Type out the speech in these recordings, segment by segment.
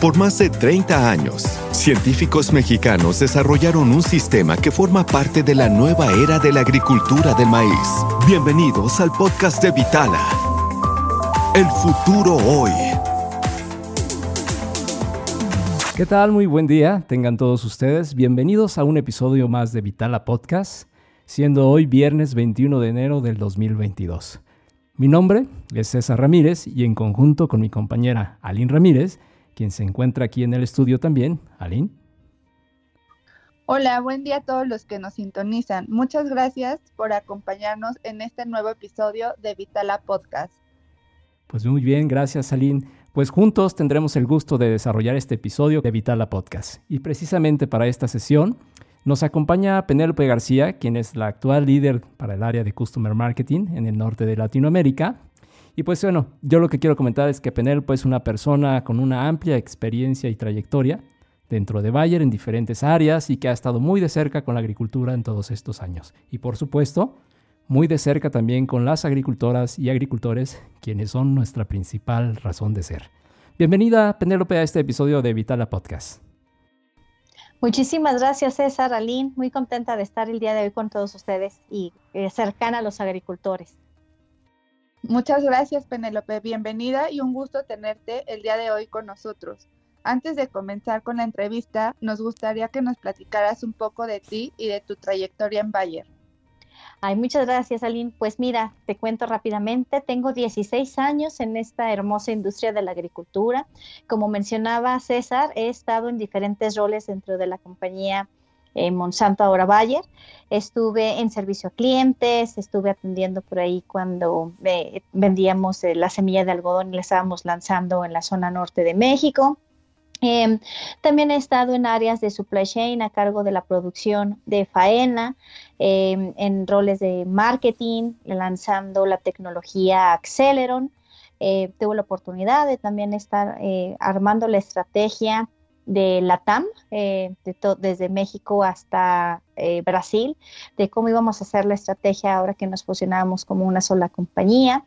Por más de 30 años, científicos mexicanos desarrollaron un sistema que forma parte de la nueva era de la agricultura del maíz. Bienvenidos al podcast de Vitala. El futuro hoy. ¿Qué tal? Muy buen día, tengan todos ustedes. Bienvenidos a un episodio más de Vitala Podcast, siendo hoy viernes 21 de enero del 2022. Mi nombre es César Ramírez y en conjunto con mi compañera Aline Ramírez, quien se encuentra aquí en el estudio también. Aline. Hola, buen día a todos los que nos sintonizan. Muchas gracias por acompañarnos en este nuevo episodio de Vitala Podcast. Pues muy bien, gracias Aline. Pues juntos tendremos el gusto de desarrollar este episodio de Vitala Podcast. Y precisamente para esta sesión nos acompaña Penélope García, quien es la actual líder para el área de Customer Marketing en el norte de Latinoamérica y pues bueno, yo lo que quiero comentar es que Penélope es una persona con una amplia experiencia y trayectoria dentro de Bayer en diferentes áreas y que ha estado muy de cerca con la agricultura en todos estos años. Y por supuesto, muy de cerca también con las agricultoras y agricultores, quienes son nuestra principal razón de ser. Bienvenida, Penélope, a este episodio de Vitala Podcast. Muchísimas gracias, César, Aline. Muy contenta de estar el día de hoy con todos ustedes y eh, cercana a los agricultores. Muchas gracias, Penélope. Bienvenida y un gusto tenerte el día de hoy con nosotros. Antes de comenzar con la entrevista, nos gustaría que nos platicaras un poco de ti y de tu trayectoria en Bayer. Ay, muchas gracias, Aline. Pues mira, te cuento rápidamente. Tengo 16 años en esta hermosa industria de la agricultura. Como mencionaba César, he estado en diferentes roles dentro de la compañía en Monsanto, ahora Bayer. Estuve en servicio a clientes, estuve atendiendo por ahí cuando eh, vendíamos eh, la semilla de algodón y la estábamos lanzando en la zona norte de México. Em, también he estado en áreas de supply chain a cargo de la producción de faena, em, en roles de marketing, lanzando la tecnología Acceleron. Eh, tuve la oportunidad de también estar armando la estrategia de la TAM, eh, desde México hasta eh, Brasil, de cómo íbamos a hacer la estrategia ahora que nos fusionábamos como una sola compañía.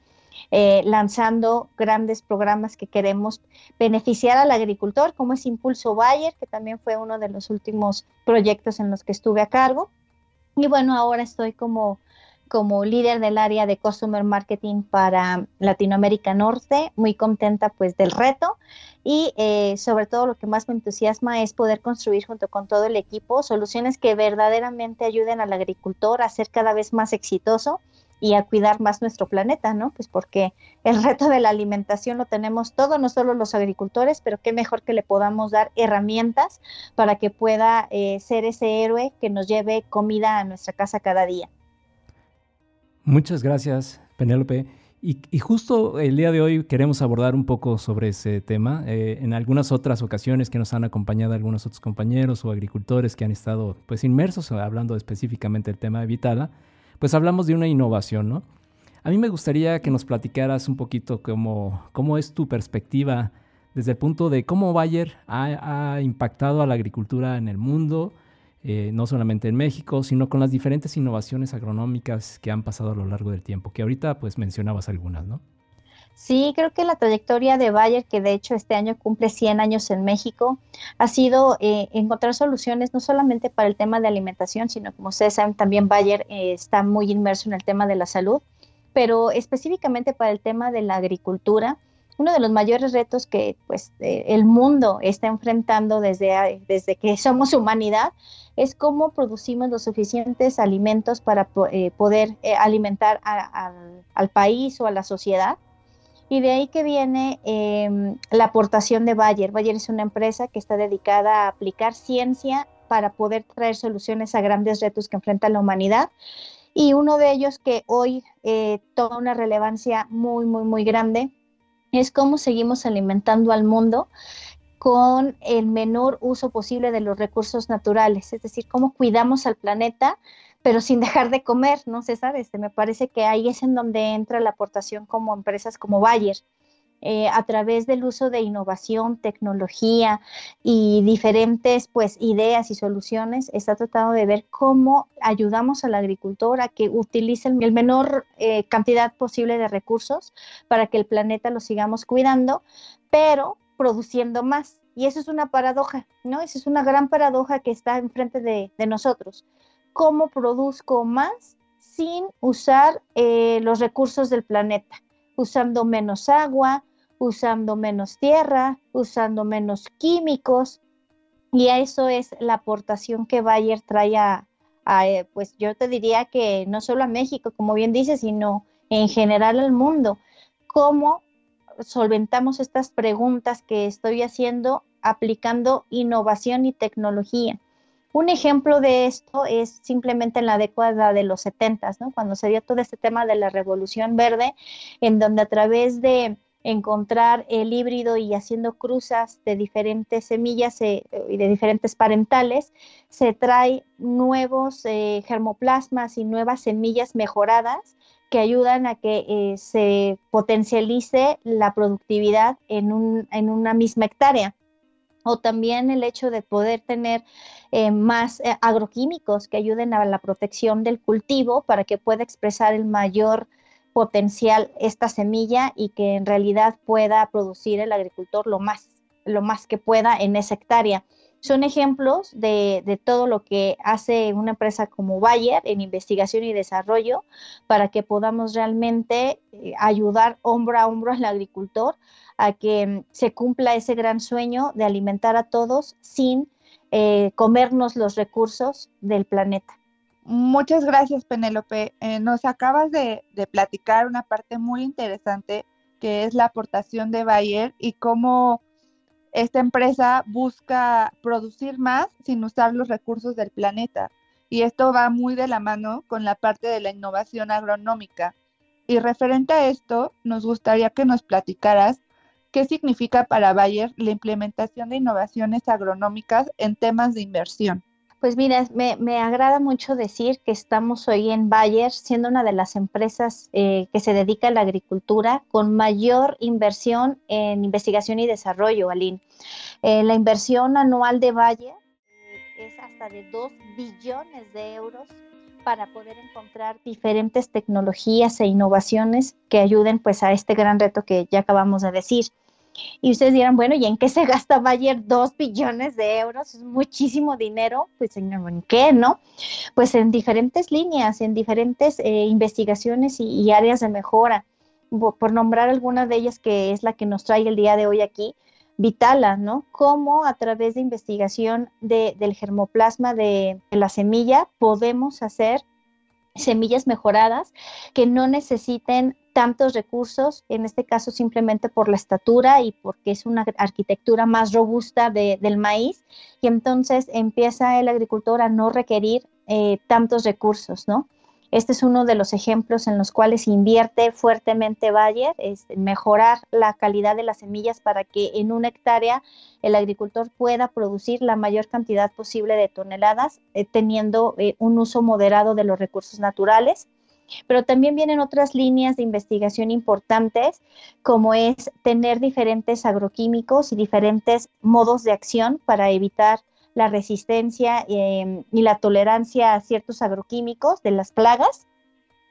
Eh, lanzando grandes programas que queremos beneficiar al agricultor, como es Impulso Bayer, que también fue uno de los últimos proyectos en los que estuve a cargo. Y bueno, ahora estoy como como líder del área de Customer Marketing para Latinoamérica Norte, muy contenta pues del reto y eh, sobre todo lo que más me entusiasma es poder construir junto con todo el equipo soluciones que verdaderamente ayuden al agricultor a ser cada vez más exitoso y a cuidar más nuestro planeta, ¿no? Pues porque el reto de la alimentación lo tenemos todos, no solo los agricultores, pero qué mejor que le podamos dar herramientas para que pueda eh, ser ese héroe que nos lleve comida a nuestra casa cada día. Muchas gracias, Penélope. Y, justo el día de hoy queremos abordar un poco sobre ese tema. Eh, en algunas otras ocasiones que nos han acompañado algunos otros compañeros o agricultores que han estado pues inmersos hablando específicamente del tema de Vitala, pues hablamos de una innovación, ¿no? A mí me gustaría que nos platicaras un poquito cómo, cómo es tu perspectiva desde el punto de cómo Bayer ha impactado a la agricultura en el mundo, eh, no solamente en México, sino con las diferentes innovaciones agronómicas que han pasado a lo largo del tiempo, que ahorita pues mencionabas algunas, ¿no? Sí, creo que la trayectoria de Bayer, que de hecho este año cumple 100 años en México, ha sido eh, encontrar soluciones no solamente para el tema de alimentación, sino como ustedes saben, también Bayer eh, está muy inmerso en el tema de la salud, pero específicamente para el tema de la agricultura, uno de los mayores retos que pues, el mundo está enfrentando desde, desde que somos humanidad es cómo producimos los suficientes alimentos para eh, poder eh, alimentar al país o a la sociedad. Y de ahí que viene em, la aportación de Bayer. Bayer es una empresa que está dedicada a aplicar ciencia para poder traer soluciones a grandes retos que enfrenta la humanidad. Y uno de ellos que hoy eh, toma una relevancia muy, muy, muy grande es cómo seguimos alimentando al mundo con el menor uso posible de los recursos naturales, es decir, cómo cuidamos al planeta, pero sin dejar de comer, ¿no, César? Este, me parece que ahí es en donde entra la aportación como empresas como Bayer. Eh, a través del uso de innovación, tecnología y diferentes pues ideas y soluciones, está tratando de ver cómo ayudamos al agricultor a que utilice el menor eh, cantidad posible de recursos para que el planeta lo sigamos cuidando, pero produciendo más. Y eso es una paradoja, ¿no? Esa es una gran paradoja que está enfrente de, nosotros. ¿Cómo produzco más sin usar eh, los recursos del planeta? Usando menos agua, usando menos tierra, usando menos químicos. Y a eso es la aportación que Bayer trae a, eh, pues yo te diría que no solo a México, como bien dices, sino en general al mundo. ¿Cómo solventamos estas preguntas que estoy haciendo aplicando innovación y tecnología? Un ejemplo de esto es simplemente en la década de los 70, ¿no? cuando se dio todo este tema de la revolución verde, en donde a través de encontrar el híbrido y haciendo cruzas de diferentes semillas eh, y de diferentes parentales, se trae nuevos eh, germoplasmas y nuevas semillas mejoradas que ayudan a que eh, se potencialice la productividad en, un, en, una misma hectárea. O también el hecho de poder tener más agroquímicos que ayuden a la protección del cultivo para que pueda expresar el mayor potencial esta semilla y que en realidad pueda producir el agricultor lo más, lo más que pueda en esa hectárea. Son ejemplos de, de, todo lo que hace una empresa como Bayer en investigación y desarrollo para que podamos realmente eh, ayudar hombro a hombro al agricultor a que mm, se cumpla ese gran sueño de alimentar a todos sin eh, comernos los recursos del planeta. Muchas gracias, Penélope. Eh, nos acabas de, platicar una parte muy interesante que es la aportación de Bayer y cómo esta empresa busca producir más sin usar los recursos del planeta. Y esto va muy de la mano con la parte de la innovación agronómica. Y referente a esto, nos gustaría que nos platicaras qué significa para Bayer la implementación de innovaciones agronómicas en temas de inversión. Pues mira, me, agrada mucho decir que estamos hoy en Bayer, siendo una de las empresas eh, que se dedica a la agricultura con mayor inversión en investigación y desarrollo, Aline. Eh, la inversión anual de Bayer eh, es hasta de 2 billones de euros para poder encontrar diferentes tecnologías e innovaciones que ayuden pues a este gran reto que ya acabamos de decir. Y ustedes dirán, bueno, ¿y en qué se gasta Bayer dos billones de euros? Es muchísimo dinero. Pues, señor, ¿en qué, no? Pues en diferentes líneas, en diferentes eh, investigaciones y, áreas de mejora. Por, nombrar alguna de ellas, que es la que nos trae el día de hoy aquí, Vitala, ¿no? Cómo a través de investigación del germoplasma de la semilla podemos hacer semillas mejoradas que no necesiten tantos recursos, en este caso simplemente por la estatura y porque es una arquitectura más robusta del maíz, y entonces empieza el agricultor a no requerir eh, tantos recursos, ¿no? Este es uno de los ejemplos en los cuales invierte fuertemente Bayer, es mejorar la calidad de las semillas para que en una hectárea el agricultor pueda producir la mayor cantidad posible de toneladas, eh, teniendo eh, un uso moderado de los recursos naturales. Pero también vienen otras líneas de investigación importantes, como es tener diferentes agroquímicos y diferentes modos de acción para evitar la resistencia em, y la tolerancia a ciertos agroquímicos de las plagas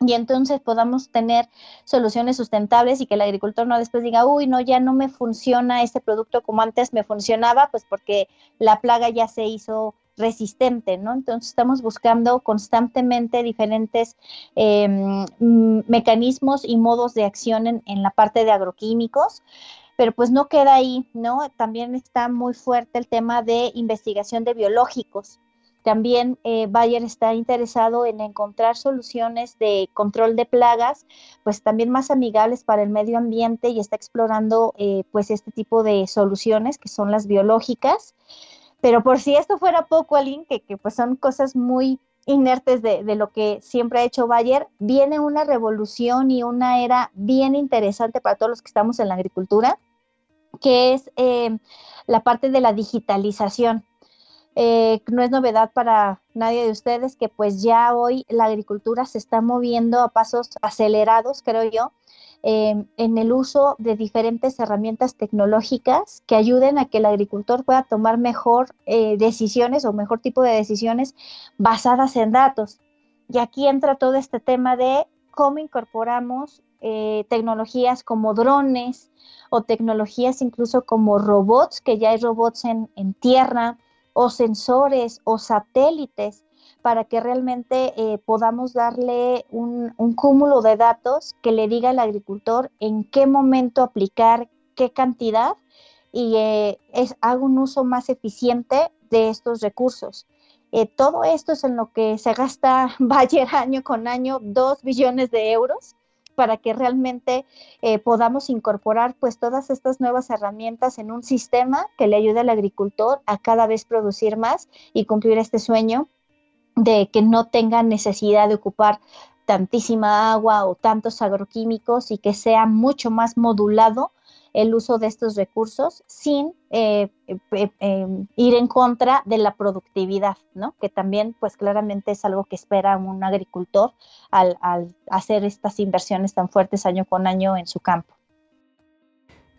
y entonces podamos tener soluciones sustentables y que el agricultor no después diga, uy, no, ya no me funciona este producto como antes me funcionaba, pues porque la plaga ya se hizo resistente, ¿no? Entonces estamos buscando constantemente diferentes em, mecanismos y modos de acción en, en la parte de agroquímicos pero pues no queda ahí, ¿no? También está muy fuerte el tema de investigación de biológicos. También eh, Bayer está interesado en encontrar soluciones de control de plagas, pues también más amigables para el medio ambiente y está explorando eh, pues este tipo de soluciones que son las biológicas. Pero por si esto fuera poco, Aline, que, que pues son cosas muy inertes de, de, lo que siempre ha hecho Bayer, viene una revolución y una era bien interesante para todos los que estamos en la agricultura, que es eh, la parte de la digitalización. Eh, no es novedad para nadie de ustedes que pues ya hoy la agricultura se está moviendo a pasos acelerados, creo yo, eh, en el uso de diferentes herramientas tecnológicas que ayuden a que el agricultor pueda tomar mejor decisiones o mejor tipo de decisiones basadas en datos. Y aquí entra todo este tema de cómo incorporamos eh, tecnologías como drones o tecnologías incluso como robots, que ya hay robots en, tierra, o sensores o satélites, para que realmente eh, podamos darle un, cúmulo de datos que le diga al agricultor en qué momento aplicar qué cantidad y eh, es, haga un uso más eficiente de estos recursos. Eh, todo esto es en lo que se gasta Bayer año con año, dos billones de euros para que realmente eh, podamos incorporar pues todas estas nuevas herramientas en un sistema que le ayude al agricultor a cada vez producir más y cumplir este sueño de que no tenga necesidad de ocupar tantísima agua o tantos agroquímicos y que sea mucho más modulado el uso de estos recursos sin eh, eh, em, ir en contra de la productividad, ¿no? Que también, pues claramente es algo que espera un agricultor al, hacer estas inversiones tan fuertes año con año en su campo.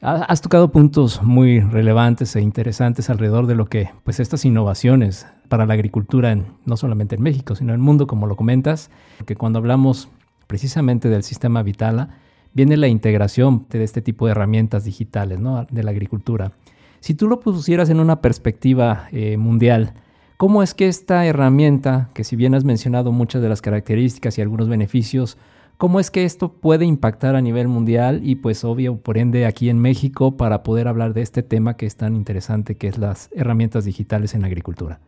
Has tocado puntos muy relevantes e interesantes alrededor de lo que, pues, estas innovaciones para la agricultura, no solamente en México, sino en el mundo, como lo comentas, que cuando hablamos precisamente del sistema Vitala, viene la integración de este tipo de herramientas digitales ¿no? de la agricultura. Si tú lo pusieras en una perspectiva eh, mundial, ¿cómo es que esta herramienta, que si bien has mencionado muchas de las características y algunos beneficios, cómo es que esto puede impactar a nivel mundial y pues obvio, por ende, aquí en México para poder hablar de este tema que es tan interesante, que es las herramientas digitales en la agricultura?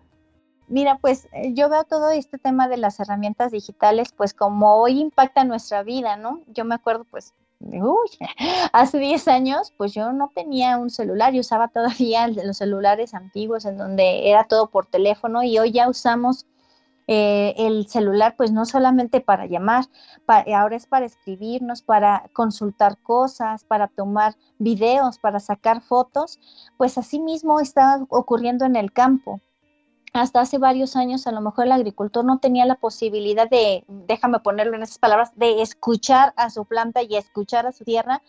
Mira, pues eh, yo veo todo este tema de las herramientas digitales, pues como hoy impacta nuestra vida, ¿no? Yo me acuerdo, pues, uy, hace 10 años, pues yo no tenía un celular, yo usaba todavía los celulares antiguos en donde era todo por teléfono y hoy ya usamos eh, el celular, pues no solamente para llamar, ahora es para escribirnos, para consultar cosas, para tomar videos, para sacar fotos, pues así mismo está ocurriendo en el campo hasta hace varios años a lo mejor el agricultor no tenía la posibilidad de, déjame ponerlo en esas palabras, de escuchar a su planta y escuchar a su tierra,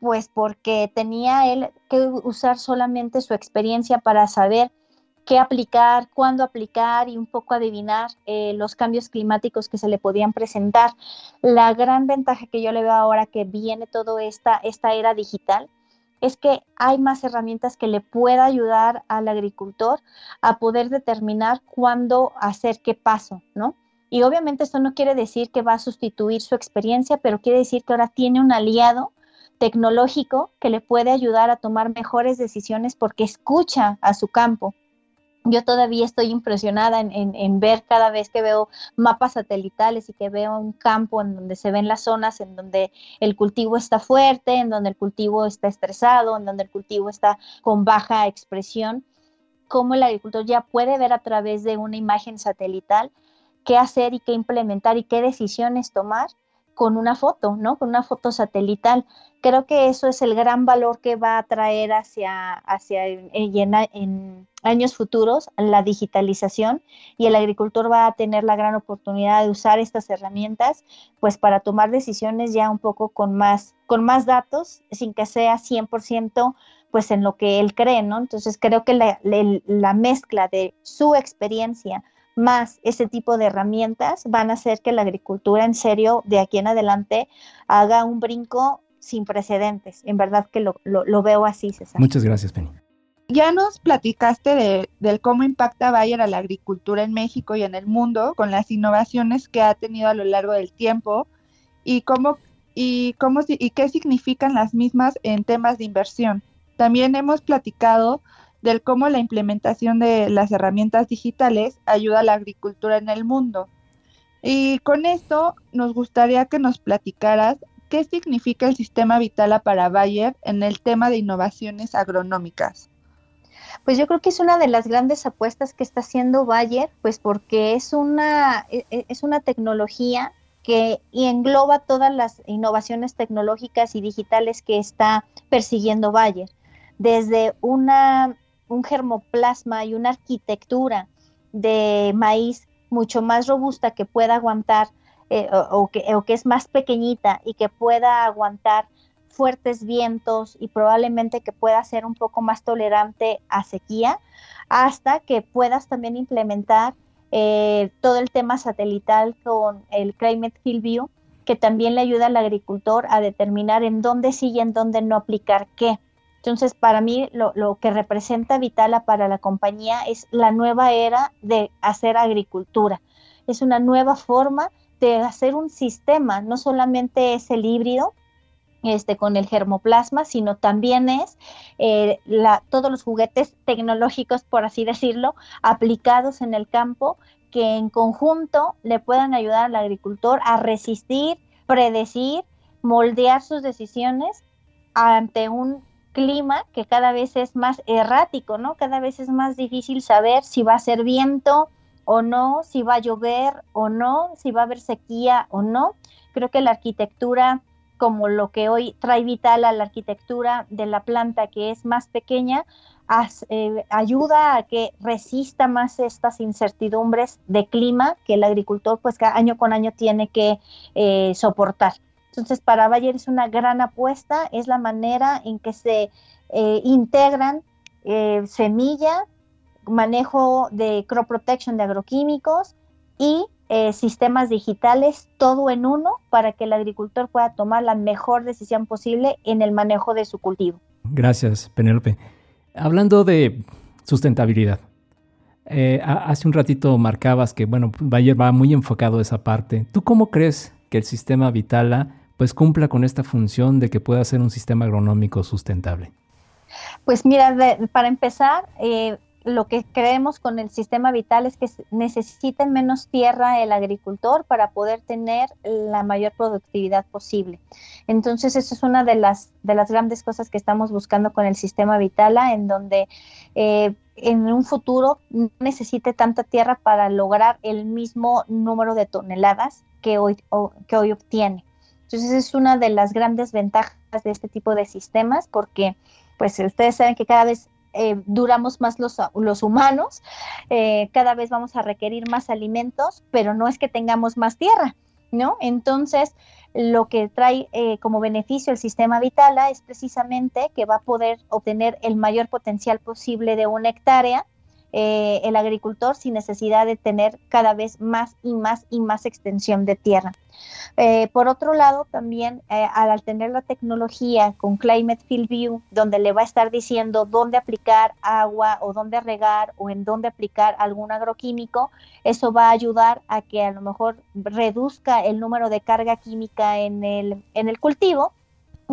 pues porque tenía él que usar solamente su experiencia para saber qué aplicar, cuándo aplicar y un poco adivinar eh, los cambios climáticos que se le podían presentar. La gran ventaja que yo le veo ahora que viene toda esta, esta era digital es que hay más herramientas que le pueda ayudar al agricultor a poder determinar cuándo hacer qué paso, ¿no? Y obviamente esto no quiere decir que va a sustituir su experiencia, pero quiere decir que ahora tiene un aliado tecnológico que le puede ayudar a tomar mejores decisiones porque escucha a su campo yo todavía estoy impresionada en, ver cada vez que veo mapas satelitales y que veo un campo en donde se ven las zonas en donde el cultivo está fuerte, en donde el cultivo está estresado, en donde el cultivo está con baja expresión, cómo el agricultor ya puede ver a través de una imagen satelital qué hacer y qué implementar y qué decisiones tomar con una foto, ¿no? Con una foto satelital. Creo que eso es el gran valor que va a traer hacia, hacia en, años futuros la digitalización y el agricultor va a tener la gran oportunidad de usar estas herramientas pues para tomar decisiones ya un poco con más, con más datos sin que sea 100% pues en lo que él cree, ¿no? Entonces creo que la, la mezcla de su experiencia más ese tipo de herramientas van a hacer que la agricultura en serio de aquí en adelante haga un brinco sin precedentes. En verdad que lo, veo así, César. Muchas gracias, Penny. Ya nos platicaste de, del cómo impacta Bayer a la agricultura en México y en el mundo con las innovaciones que ha tenido a lo largo del tiempo y cómo y cómo y qué significan las mismas en temas de inversión. También hemos platicado del cómo la implementación de las herramientas digitales ayuda a la agricultura en el mundo. Y con esto nos gustaría que nos platicaras qué significa el sistema Vitala para Bayer en el tema de innovaciones agronómicas. Pues yo creo que es una de las grandes apuestas que está haciendo Bayer, pues porque es una, e, e, es una tecnología que engloba todas las innovaciones tecnológicas y digitales que está persiguiendo Bayer, desde una un germoplasma y una arquitectura de maíz mucho más robusta que pueda aguantar eh, o, que, o que es más pequeñita y que pueda aguantar fuertes vientos y probablemente que pueda ser un poco más tolerante a sequía, hasta que puedas también implementar eh, todo el tema satelital con el Climate Hill View que también le ayuda al agricultor a determinar en dónde sí y en dónde no aplicar qué. Entonces, para mí, lo, que representa Vitala para la compañía es la nueva era de hacer agricultura. Es una nueva forma de hacer un sistema, no solamente es el híbrido, este, con el germoplasma, sino también es eh, la, todos los juguetes tecnológicos, por así decirlo, aplicados en el campo que en conjunto le puedan ayudar al agricultor a resistir, predecir, moldear sus decisiones ante un clima que cada vez es más errático, ¿no? Cada vez es más difícil saber si va a ser viento o no, si va a llover o no, si va a haber sequía o no. Creo que la arquitectura como lo que hoy trae vital a la arquitectura de la planta que es más pequeña, eh, ayuda a que resista más estas incertidumbres de clima que el agricultor pues año con año tiene que eh, soportar. Entonces para Bayer es una gran apuesta, es la manera en que se eh, integran semilla, manejo de crop protection de agroquímicos y eh, sistemas digitales, todo en uno, para que el agricultor pueda tomar la mejor decisión posible en el manejo de su cultivo. Gracias, Penélope. Hablando de sustentabilidad, eh, hace un ratito marcabas que, bueno, Bayer va muy enfocado a esa parte. ¿Tú cómo crees que el sistema Vitala pues cumpla con esta función de que pueda ser un sistema agronómico sustentable? Pues mira, para empezar, eh, lo que creemos con el sistema vital es que necesita menos tierra el agricultor para poder tener la mayor productividad posible. Entonces, eso es una de las, de las grandes cosas que estamos buscando con el sistema Vitala, en donde eh, en un futuro no necesite tanta tierra para lograr el mismo número de toneladas que hoy, que hoy obtiene. Entonces, es una de las grandes ventajas de este tipo de sistemas porque pues ustedes saben que cada vez eh, duramos más los, los humanos, eh, cada vez vamos a requerir más alimentos, pero no es que tengamos más tierra, ¿no? Entonces, lo que trae eh, como beneficio el sistema Vitala es precisamente que va a poder obtener el mayor potencial posible de una hectárea eh, el agricultor sin necesidad de tener cada vez más y más y más extensión de tierra. Eh, por otro lado, también eh, al tener la tecnología con Climate Field View, donde le va a estar diciendo dónde aplicar agua o dónde regar o en dónde aplicar algún agroquímico, eso va a ayudar a que a lo mejor reduzca el número de carga química en el, en el cultivo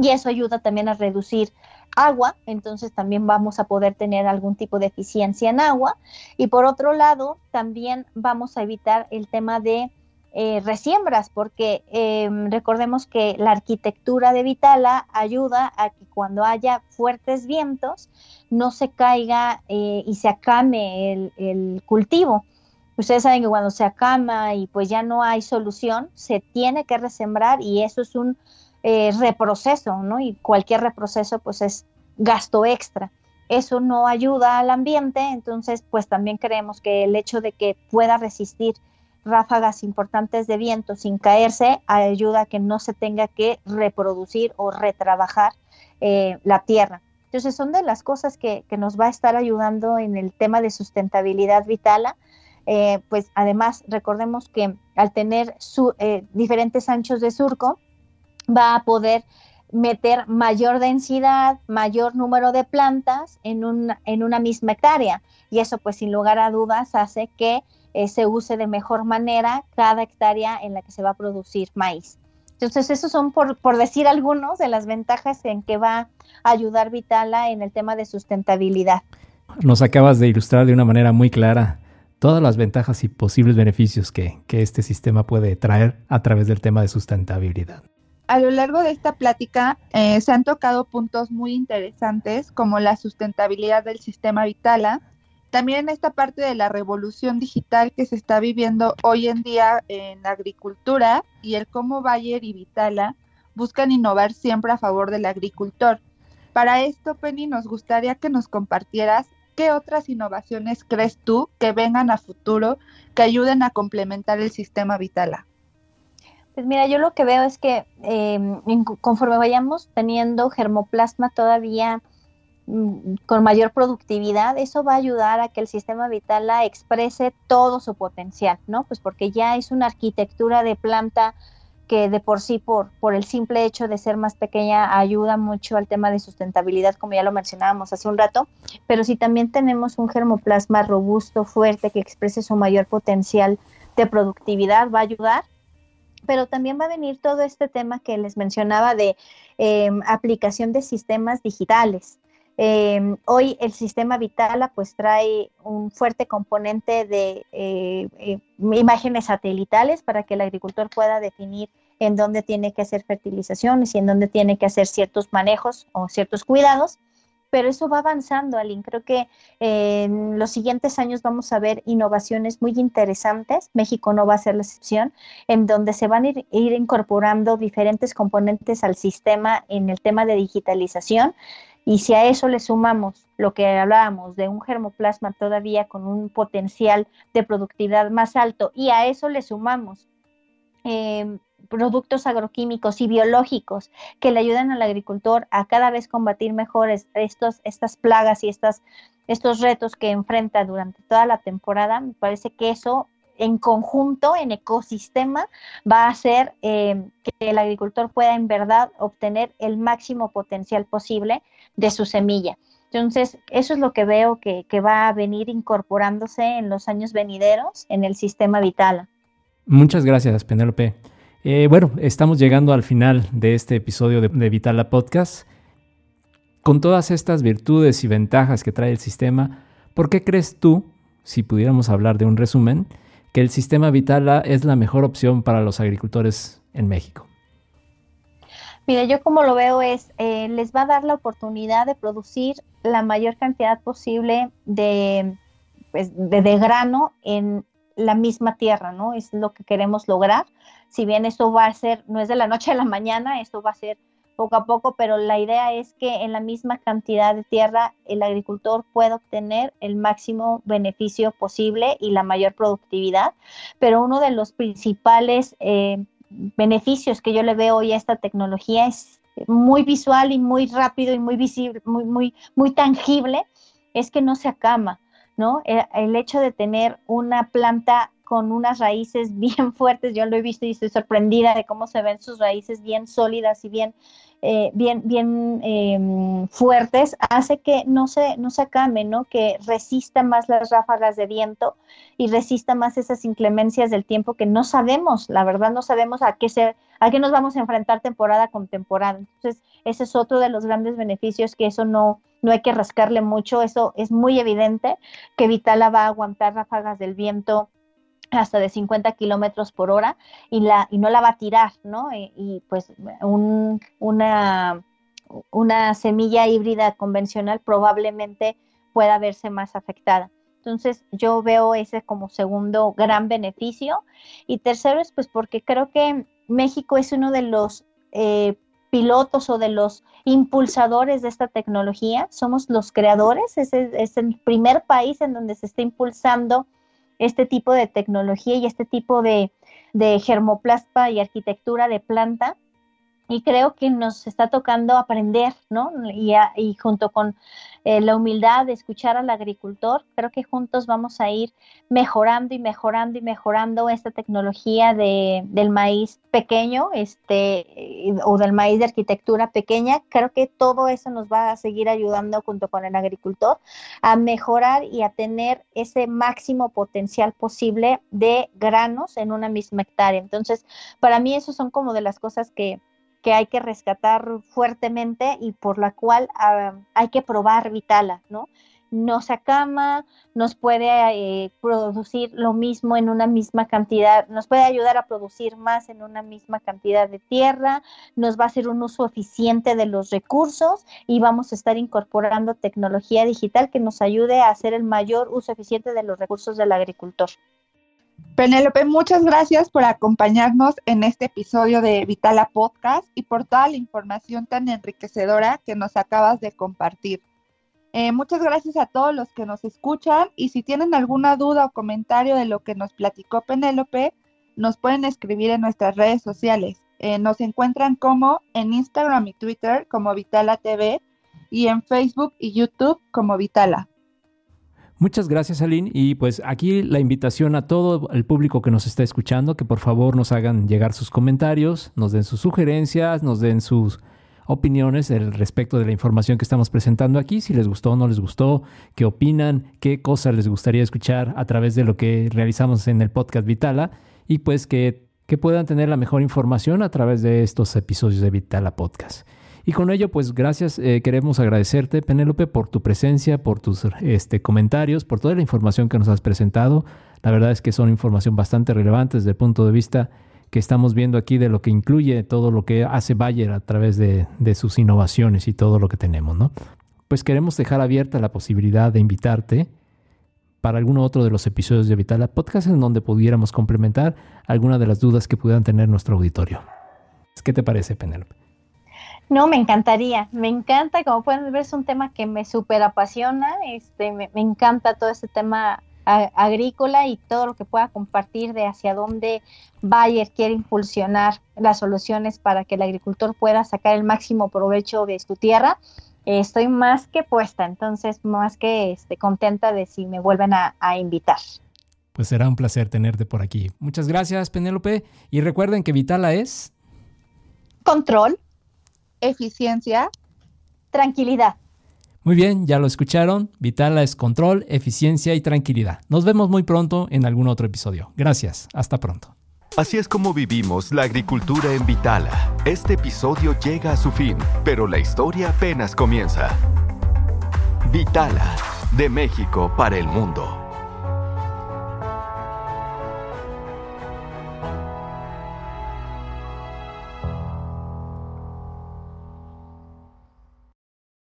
y eso ayuda también a reducir agua, entonces también vamos a poder tener algún tipo de eficiencia en agua. Y por otro lado, también vamos a evitar el tema de eh, resiembras, porque em, recordemos que la arquitectura de Vitala ayuda a que cuando haya fuertes vientos no se caiga eh, y se acame el, cultivo. Ustedes saben que cuando se acama y pues ya no hay solución, se tiene que resembrar y eso es un eh, reproceso, ¿no? Y cualquier reproceso pues es gasto extra. Eso no ayuda al ambiente, entonces pues también creemos que el hecho de que pueda resistir ráfagas importantes de viento sin caerse ayuda a que no se tenga que reproducir o retrabajar eh, la tierra. Entonces son de las cosas que, nos va a estar ayudando en el tema de sustentabilidad vitala. Eh, pues además recordemos que al tener su, diferentes anchos de surco, va a poder meter mayor densidad, mayor número de plantas en, en una misma hectárea. Y eso, pues sin lugar a dudas, hace que eh, se use de mejor manera cada hectárea en la que se va a producir maíz. Entonces, esos son, por, por decir algunos, de las ventajas en que va a ayudar Vitala en el tema de sustentabilidad. Nos acabas de ilustrar de una manera muy clara todas las ventajas y posibles beneficios que, que este sistema puede traer a través del tema de sustentabilidad a lo largo de esta plática eh, se han tocado puntos muy interesantes como la sustentabilidad del sistema Vitala, también esta parte de la revolución digital que se está viviendo hoy en día en agricultura y el cómo Bayer y Vitala buscan innovar siempre a favor del agricultor. Para esto, Penny, nos gustaría que nos compartieras qué otras innovaciones crees tú que vengan a futuro que ayuden a complementar el sistema Vitala. Pues mira, yo lo que veo es que em, conforme vayamos teniendo germoplasma todavía mm, con mayor productividad, eso va a ayudar a que el sistema vital exprese todo su potencial, ¿no? Pues porque ya es una arquitectura de planta que de por sí, por, por el simple hecho de ser más pequeña, ayuda mucho al tema de sustentabilidad, como ya lo mencionábamos hace un rato, pero si también tenemos un germoplasma robusto, fuerte, que exprese su mayor potencial de productividad, va a ayudar pero también va a venir todo este tema que les mencionaba de em, aplicación de sistemas digitales. Em, hoy el sistema Vitala pues trae un fuerte componente de eh, eh, imágenes satelitales para que el agricultor pueda definir en dónde tiene que hacer fertilizaciones y en dónde tiene que hacer ciertos manejos o ciertos cuidados pero eso va avanzando, Aline. Creo que en los siguientes años vamos a ver innovaciones muy interesantes. México no va a ser la excepción, en donde se van a ir, ir incorporando diferentes componentes al sistema en el tema de digitalización. Y si a eso le sumamos lo que hablábamos de un germoplasma todavía con un potencial de productividad más alto, y a eso le sumamos eh, productos agroquímicos y biológicos que le ayuden al agricultor a cada vez combatir mejor estos, estas plagas y estas, estos retos que enfrenta durante toda la temporada, me parece que eso en conjunto, en ecosistema, va a hacer eh, que el agricultor pueda en verdad obtener el máximo potencial posible de su semilla. Entonces, eso es lo que veo que, va a venir incorporándose en los años venideros en el sistema Vitala. Muchas gracias, Penélope. Eh, bueno, estamos llegando al final de este episodio de, Vitala Podcast. Con todas estas virtudes y ventajas que trae el sistema, ¿por qué crees tú, si pudiéramos hablar de un resumen, que el sistema Vitala es la mejor opción para los agricultores en México? Mira, yo como lo veo es, eh, les va a dar la oportunidad de producir la mayor cantidad posible de, pues, de, grano en la misma tierra, ¿no? Es lo que queremos lograr si bien esto va a ser, no es de la noche a la mañana, esto va a ser poco a poco, pero la idea es que en la misma cantidad de tierra el agricultor pueda obtener el máximo beneficio posible y la mayor productividad. Pero uno de los principales eh, beneficios que yo le veo hoy a esta tecnología es muy visual y muy rápido y muy visible, muy, muy, muy tangible, es que no se acama, ¿no? El, el hecho de tener una planta con unas raíces bien fuertes, yo lo he visto y estoy sorprendida de cómo se ven sus raíces bien sólidas y bien, eh, bien, bien eh, fuertes, hace que no se, no se acame, ¿no? que resista más las ráfagas de viento y resista más esas inclemencias del tiempo que no sabemos, la verdad no sabemos a qué, se, a qué nos vamos a enfrentar temporada con temporada. Entonces, ese es otro de los grandes beneficios que eso no, no hay que rascarle mucho, eso es muy evidente, que Vitala va a aguantar ráfagas del viento hasta de 50 kilómetros por hora y, la, y no la va a tirar, ¿no? Y, pues un, una, una semilla híbrida convencional probablemente pueda verse más afectada. Entonces yo veo ese como segundo gran beneficio. Y tercero es pues porque creo que México es uno de los eh, pilotos o de los impulsadores de esta tecnología. Somos los creadores, es, es el primer país en donde se está impulsando este tipo de tecnología y este tipo de, de germoplasma y arquitectura de planta y creo que nos está tocando aprender, ¿no? Y, y junto con eh, la humildad de escuchar al agricultor, creo que juntos vamos a ir mejorando y mejorando y mejorando esta tecnología de, del maíz pequeño, este, o del maíz de arquitectura pequeña. Creo que todo eso nos va a seguir ayudando junto con el agricultor a mejorar y a tener ese máximo potencial posible de granos en una misma hectárea. Entonces, para mí eso son como de las cosas que que hay que rescatar fuertemente y por la cual uh, hay que probar Vitala, ¿no? No se acama, nos puede eh, producir lo mismo en una misma cantidad, nos puede ayudar a producir más en una misma cantidad de tierra, nos va a hacer un uso eficiente de los recursos y vamos a estar incorporando tecnología digital que nos ayude a hacer el mayor uso eficiente de los recursos del agricultor. Penélope, muchas gracias por acompañarnos en este episodio de Vitala Podcast y por toda la información tan enriquecedora que nos acabas de compartir. Eh, muchas gracias a todos los que nos escuchan y si tienen alguna duda o comentario de lo que nos platicó Penélope, nos pueden escribir en nuestras redes sociales. Eh, nos encuentran como en Instagram y Twitter como Vitala TV y en Facebook y YouTube como Vitala. Muchas gracias, Aline. Y pues aquí la invitación a todo el público que nos está escuchando, que por favor nos hagan llegar sus comentarios, nos den sus sugerencias, nos den sus opiniones al respecto de la información que estamos presentando aquí, si les gustó o no les gustó, qué opinan, qué cosas les gustaría escuchar a través de lo que realizamos en el podcast Vitala y pues que, que puedan tener la mejor información a través de estos episodios de Vitala Podcast. Y con ello, pues gracias, eh, queremos agradecerte, Penélope, por tu presencia, por tus este, comentarios, por toda la información que nos has presentado. La verdad es que son información bastante relevante desde el punto de vista que estamos viendo aquí de lo que incluye todo lo que hace Bayer a través de, de sus innovaciones y todo lo que tenemos, ¿no? Pues queremos dejar abierta la posibilidad de invitarte para alguno otro de los episodios de Vitala Podcast en donde pudiéramos complementar alguna de las dudas que pudieran tener nuestro auditorio. ¿Qué te parece, Penélope? No, me encantaría, me encanta, como pueden ver, es un tema que me súper apasiona, este, me, encanta todo este tema agrícola y todo lo que pueda compartir de hacia dónde Bayer quiere impulsionar las soluciones para que el agricultor pueda sacar el máximo provecho de su tierra. estoy más que puesta, entonces más que este, contenta de si me vuelven a, a invitar. Pues será un placer tenerte por aquí. Muchas gracias, Penélope. Y recuerden que Vitala es... Control eficiencia, tranquilidad. Muy bien, ya lo escucharon. Vitala es control, eficiencia y tranquilidad. Nos vemos muy pronto en algún otro episodio. Gracias, hasta pronto. Así es como vivimos la agricultura en Vitala. Este episodio llega a su fin, pero la historia apenas comienza. Vitala, de México para el mundo.